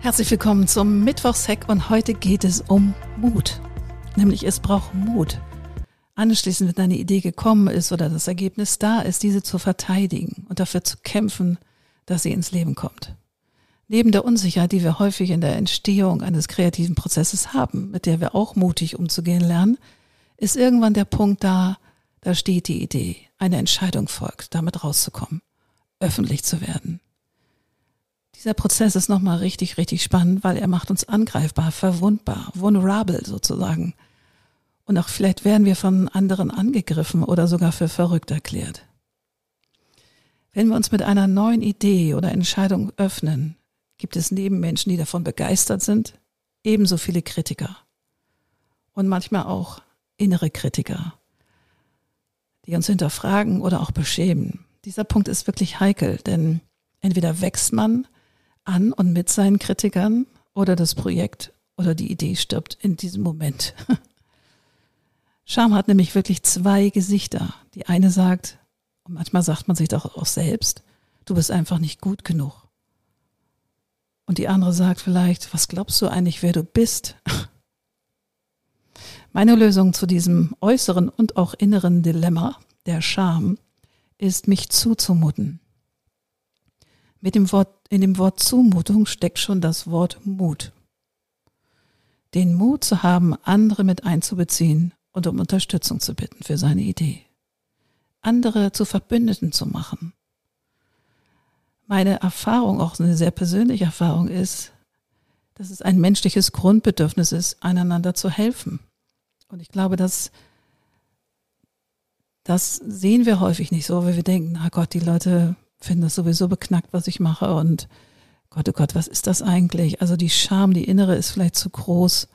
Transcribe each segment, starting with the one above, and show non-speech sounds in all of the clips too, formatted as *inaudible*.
Herzlich willkommen zum Mittwochshack und heute geht es um Mut. Nämlich es braucht Mut. Anschließend, wenn eine Idee gekommen ist oder das Ergebnis da ist, diese zu verteidigen und dafür zu kämpfen, dass sie ins Leben kommt. Neben der Unsicherheit, die wir häufig in der Entstehung eines kreativen Prozesses haben, mit der wir auch mutig umzugehen lernen, ist irgendwann der Punkt da, da steht die Idee, eine Entscheidung folgt, damit rauszukommen, öffentlich zu werden dieser Prozess ist nochmal richtig, richtig spannend, weil er macht uns angreifbar, verwundbar, vulnerable sozusagen. Und auch vielleicht werden wir von anderen angegriffen oder sogar für verrückt erklärt. Wenn wir uns mit einer neuen Idee oder Entscheidung öffnen, gibt es neben Menschen, die davon begeistert sind, ebenso viele Kritiker. Und manchmal auch innere Kritiker, die uns hinterfragen oder auch beschämen. Dieser Punkt ist wirklich heikel, denn entweder wächst man an und mit seinen Kritikern oder das Projekt oder die Idee stirbt in diesem Moment. *laughs* Scham hat nämlich wirklich zwei Gesichter. Die eine sagt, und manchmal sagt man sich doch auch selbst, du bist einfach nicht gut genug. Und die andere sagt vielleicht, was glaubst du eigentlich, wer du bist? *laughs* Meine Lösung zu diesem äußeren und auch inneren Dilemma der Scham ist, mich zuzumuten. Mit dem Wort, in dem Wort Zumutung steckt schon das Wort Mut. Den Mut zu haben, andere mit einzubeziehen und um Unterstützung zu bitten für seine Idee. Andere zu Verbündeten zu machen. Meine Erfahrung, auch eine sehr persönliche Erfahrung ist, dass es ein menschliches Grundbedürfnis ist, einander zu helfen. Und ich glaube, dass das sehen wir häufig nicht so, weil wir denken, na Gott, die Leute finde das sowieso beknackt, was ich mache und Gott, oh Gott, was ist das eigentlich? Also die Scham, die innere ist vielleicht zu groß,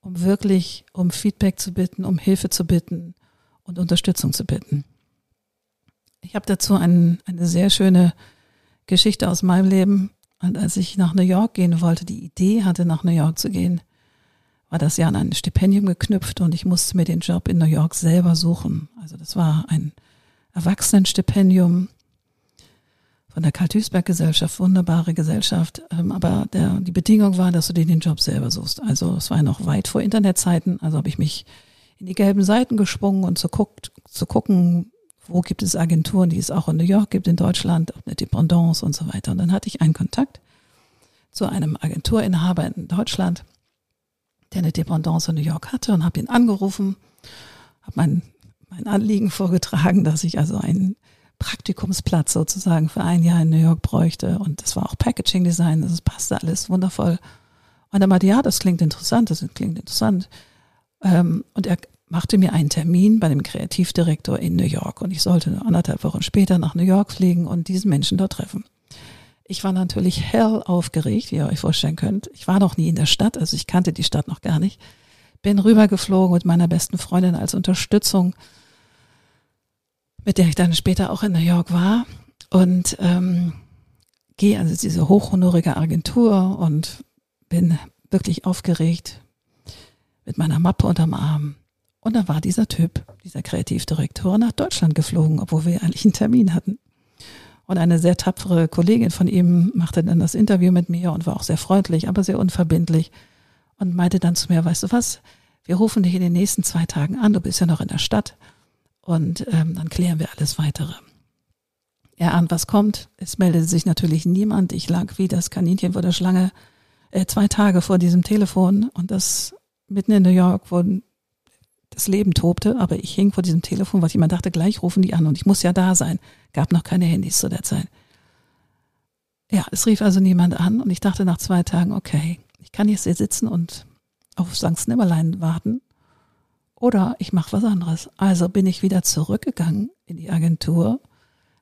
um wirklich um Feedback zu bitten, um Hilfe zu bitten und Unterstützung zu bitten. Ich habe dazu ein, eine sehr schöne Geschichte aus meinem Leben. Und als ich nach New York gehen wollte, die Idee hatte, nach New York zu gehen, war das ja an ein Stipendium geknüpft und ich musste mir den Job in New York selber suchen. Also das war ein Erwachsenenstipendium von der Karl-Duisberg-Gesellschaft, wunderbare Gesellschaft. Ähm, aber der, die Bedingung war, dass du dir den Job selber suchst. Also es war noch weit vor Internetzeiten. Also habe ich mich in die gelben Seiten gesprungen und zu, guckt, zu gucken, wo gibt es Agenturen, die es auch in New York gibt, in Deutschland, eine Dependance und so weiter. Und dann hatte ich einen Kontakt zu einem Agenturinhaber in Deutschland, der eine Dependance in New York hatte und habe ihn angerufen, habe mein, mein Anliegen vorgetragen, dass ich also einen Praktikumsplatz sozusagen für ein Jahr in New York bräuchte. Und das war auch Packaging Design, das passte alles wundervoll. Und er meinte, ja, das klingt interessant, das klingt interessant. Ähm, und er machte mir einen Termin bei dem Kreativdirektor in New York. Und ich sollte anderthalb Wochen später nach New York fliegen und diesen Menschen dort treffen. Ich war natürlich hell aufgeregt, wie ihr euch vorstellen könnt. Ich war noch nie in der Stadt, also ich kannte die Stadt noch gar nicht. Bin rübergeflogen mit meiner besten Freundin als Unterstützung mit der ich dann später auch in New York war und ähm, gehe also diese hochhonorige Agentur und bin wirklich aufgeregt mit meiner Mappe unterm Arm. Und da war dieser Typ, dieser Kreativdirektor, nach Deutschland geflogen, obwohl wir eigentlich einen Termin hatten. Und eine sehr tapfere Kollegin von ihm machte dann das Interview mit mir und war auch sehr freundlich, aber sehr unverbindlich und meinte dann zu mir, weißt du was, wir rufen dich in den nächsten zwei Tagen an, du bist ja noch in der Stadt und ähm, dann klären wir alles weitere. Er ahnt, was kommt. Es meldete sich natürlich niemand. Ich lag wie das Kaninchen vor der Schlange äh, zwei Tage vor diesem Telefon und das mitten in New York, wo das Leben tobte, aber ich hing vor diesem Telefon, weil jemand dachte, gleich rufen die an und ich muss ja da sein. Gab noch keine Handys zu der Zeit. Ja, es rief also niemand an und ich dachte nach zwei Tagen, okay, ich kann jetzt hier sitzen und auf St. Nimmerlein warten oder ich mache was anderes. Also bin ich wieder zurückgegangen in die Agentur,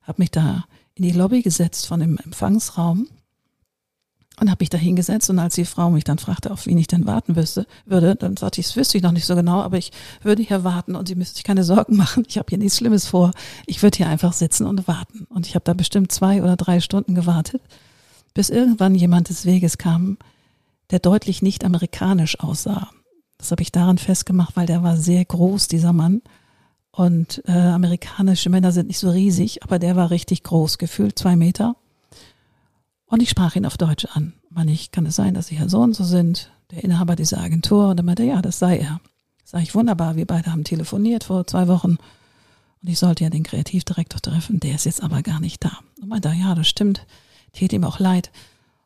habe mich da in die Lobby gesetzt von dem Empfangsraum und habe mich da hingesetzt und als die Frau mich dann fragte, auf wen ich denn warten wüsste, würde, dann sagte ich, das wüsste ich noch nicht so genau, aber ich würde hier warten und sie müsste sich keine Sorgen machen. Ich habe hier nichts Schlimmes vor. Ich würde hier einfach sitzen und warten. Und ich habe da bestimmt zwei oder drei Stunden gewartet, bis irgendwann jemand des Weges kam, der deutlich nicht amerikanisch aussah. Das habe ich daran festgemacht, weil der war sehr groß, dieser Mann. Und äh, amerikanische Männer sind nicht so riesig, aber der war richtig groß, gefühlt zwei Meter. Und ich sprach ihn auf Deutsch an. Man, ich kann es sein, dass Sie Herr so und so sind, der Inhaber dieser Agentur. Und er meinte, ja, das sei er. Sag ich, wunderbar, wir beide haben telefoniert vor zwei Wochen. Und ich sollte ja den Kreativdirektor treffen, der ist jetzt aber gar nicht da. Und meinte, ja, das stimmt, tät ihm auch leid.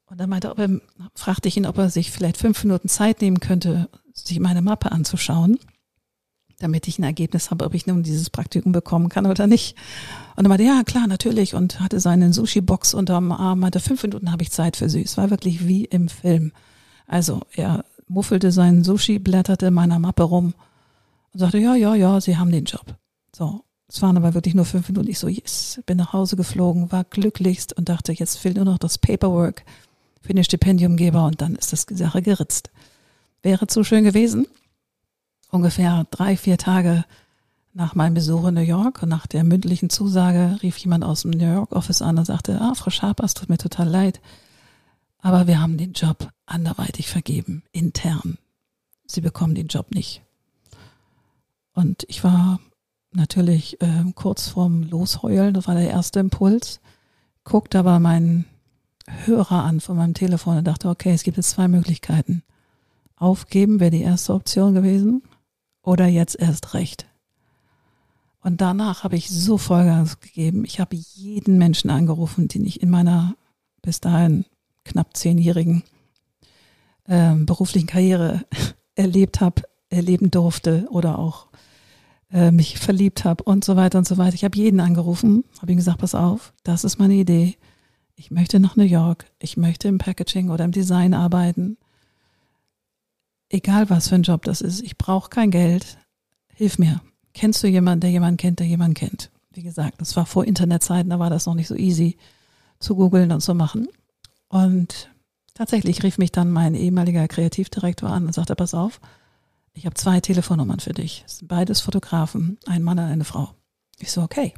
Und dann meinte, ob er, fragte ich ihn, ob er sich vielleicht fünf Minuten Zeit nehmen könnte, sich meine Mappe anzuschauen, damit ich ein Ergebnis habe, ob ich nun dieses Praktikum bekommen kann oder nicht. Und er meinte, ja, klar, natürlich. Und hatte seinen Sushi-Box unterm Arm, meinte, fünf Minuten habe ich Zeit für Sie. Es war wirklich wie im Film. Also er muffelte seinen Sushi, blätterte meiner Mappe rum und sagte, ja, ja, ja, Sie haben den Job. So, es waren aber wirklich nur fünf Minuten. Ich so, yes, bin nach Hause geflogen, war glücklichst und dachte, jetzt fehlt nur noch das Paperwork für den Stipendiumgeber und dann ist das die Sache geritzt. Wäre zu schön gewesen. Ungefähr drei, vier Tage nach meinem Besuch in New York und nach der mündlichen Zusage rief jemand aus dem New York Office an und sagte, ah, Frau Scharpers, tut mir total leid, aber wir haben den Job anderweitig vergeben, intern. Sie bekommen den Job nicht. Und ich war natürlich äh, kurz vorm Losheulen, das war der erste Impuls, guckte aber meinen Hörer an von meinem Telefon und dachte, okay, es gibt jetzt zwei Möglichkeiten. Aufgeben wäre die erste Option gewesen oder jetzt erst recht. Und danach habe ich so Vollgas gegeben. Ich habe jeden Menschen angerufen, den ich in meiner bis dahin knapp zehnjährigen äh, beruflichen Karriere *laughs* erlebt habe, erleben durfte oder auch äh, mich verliebt habe und so weiter und so weiter. Ich habe jeden angerufen, habe ihm gesagt, pass auf, das ist meine Idee. Ich möchte nach New York, ich möchte im Packaging oder im Design arbeiten. Egal was für ein Job das ist, ich brauche kein Geld. Hilf mir. Kennst du jemanden, der jemanden kennt, der jemanden kennt? Wie gesagt, das war vor Internetzeiten, da war das noch nicht so easy zu googeln und zu machen. Und tatsächlich rief mich dann mein ehemaliger Kreativdirektor an und sagte, pass auf, ich habe zwei Telefonnummern für dich. Es sind beides Fotografen, ein Mann und eine Frau. Ich so, okay.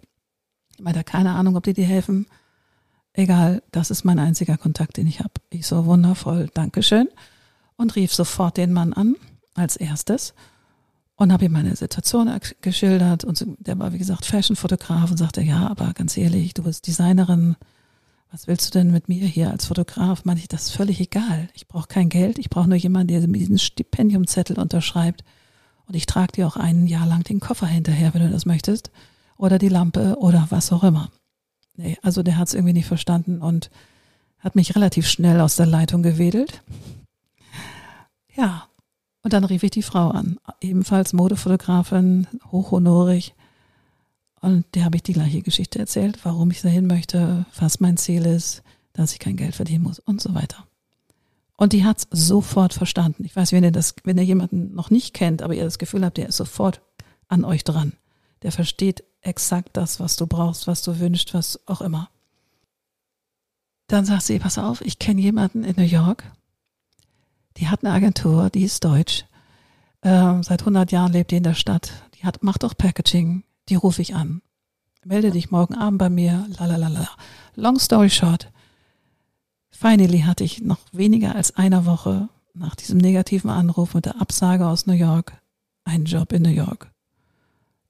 Ich meine, keine Ahnung, ob die dir helfen. Egal, das ist mein einziger Kontakt, den ich habe. Ich so, wundervoll, Dankeschön. Und rief sofort den Mann an, als erstes. Und habe ihm meine Situation geschildert. Und der war, wie gesagt, Fashion-Fotograf und sagte, ja, aber ganz ehrlich, du bist Designerin. Was willst du denn mit mir hier als Fotograf? Meine ich, das ist völlig egal. Ich brauche kein Geld. Ich brauche nur jemanden, der mir diesen Stipendiumzettel unterschreibt. Und ich trage dir auch ein Jahr lang den Koffer hinterher, wenn du das möchtest. Oder die Lampe oder was auch immer. Nee, also der hat es irgendwie nicht verstanden und hat mich relativ schnell aus der Leitung gewedelt. Ja, und dann rief ich die Frau an, ebenfalls Modefotografin, hochhonorig. Und der habe ich die gleiche Geschichte erzählt, warum ich dahin möchte, was mein Ziel ist, dass ich kein Geld verdienen muss und so weiter. Und die hat es sofort verstanden. Ich weiß, wenn ihr das, wenn ihr jemanden noch nicht kennt, aber ihr das Gefühl habt, der ist sofort an euch dran. Der versteht exakt das, was du brauchst, was du wünschst, was auch immer. Dann sagt sie, pass auf, ich kenne jemanden in New York, die hat eine Agentur, die ist deutsch, äh, seit 100 Jahren lebt die in der Stadt, die hat, macht auch Packaging, die rufe ich an. Melde dich morgen Abend bei mir, lalalala. Long story short, finally hatte ich noch weniger als einer Woche nach diesem negativen Anruf mit der Absage aus New York einen Job in New York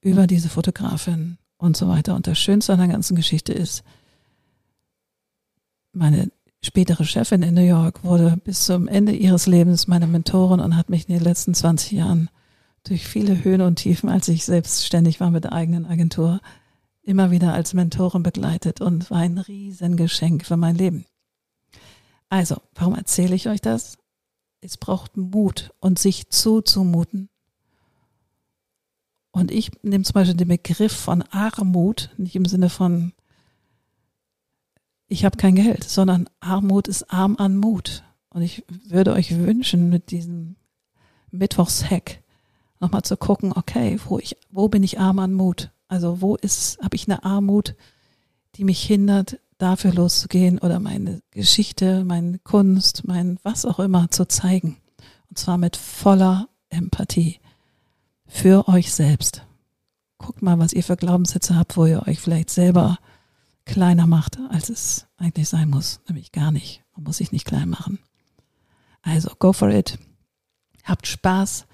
über diese Fotografin und so weiter. Und das Schönste an der ganzen Geschichte ist, meine spätere Chefin in New York wurde bis zum Ende ihres Lebens meine Mentorin und hat mich in den letzten 20 Jahren durch viele Höhen und Tiefen, als ich selbstständig war mit der eigenen Agentur, immer wieder als Mentorin begleitet und war ein Riesengeschenk für mein Leben. Also, warum erzähle ich euch das? Es braucht Mut und sich zuzumuten. Und ich nehme zum Beispiel den Begriff von Armut, nicht im Sinne von, ich habe kein Geld, sondern Armut ist arm an Mut. Und ich würde euch wünschen, mit diesem Mittwochshack nochmal zu gucken, okay, wo, ich, wo bin ich arm an Mut? Also wo ist, habe ich eine Armut, die mich hindert, dafür loszugehen oder meine Geschichte, meine Kunst, mein was auch immer zu zeigen. Und zwar mit voller Empathie für euch selbst. Guckt mal, was ihr für Glaubenssätze habt, wo ihr euch vielleicht selber kleiner macht, als es eigentlich sein muss. Nämlich gar nicht. Man muss sich nicht klein machen. Also, go for it. Habt Spaß.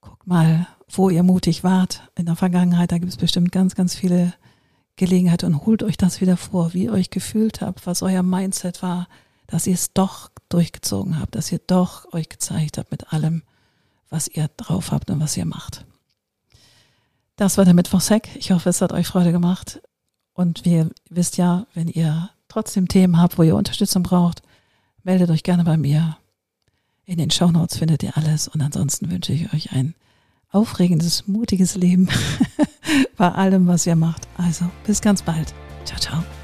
Guckt mal, wo ihr mutig wart in der Vergangenheit. Da gibt es bestimmt ganz, ganz viele Gelegenheiten und holt euch das wieder vor, wie ihr euch gefühlt habt, was euer Mindset war dass ihr es doch durchgezogen habt, dass ihr doch euch gezeigt habt mit allem, was ihr drauf habt und was ihr macht. Das war der Mittwochshack. Ich hoffe, es hat euch Freude gemacht. Und ihr wisst ja, wenn ihr trotzdem Themen habt, wo ihr Unterstützung braucht, meldet euch gerne bei mir. In den Shownotes findet ihr alles. Und ansonsten wünsche ich euch ein aufregendes, mutiges Leben *laughs* bei allem, was ihr macht. Also bis ganz bald. Ciao, ciao.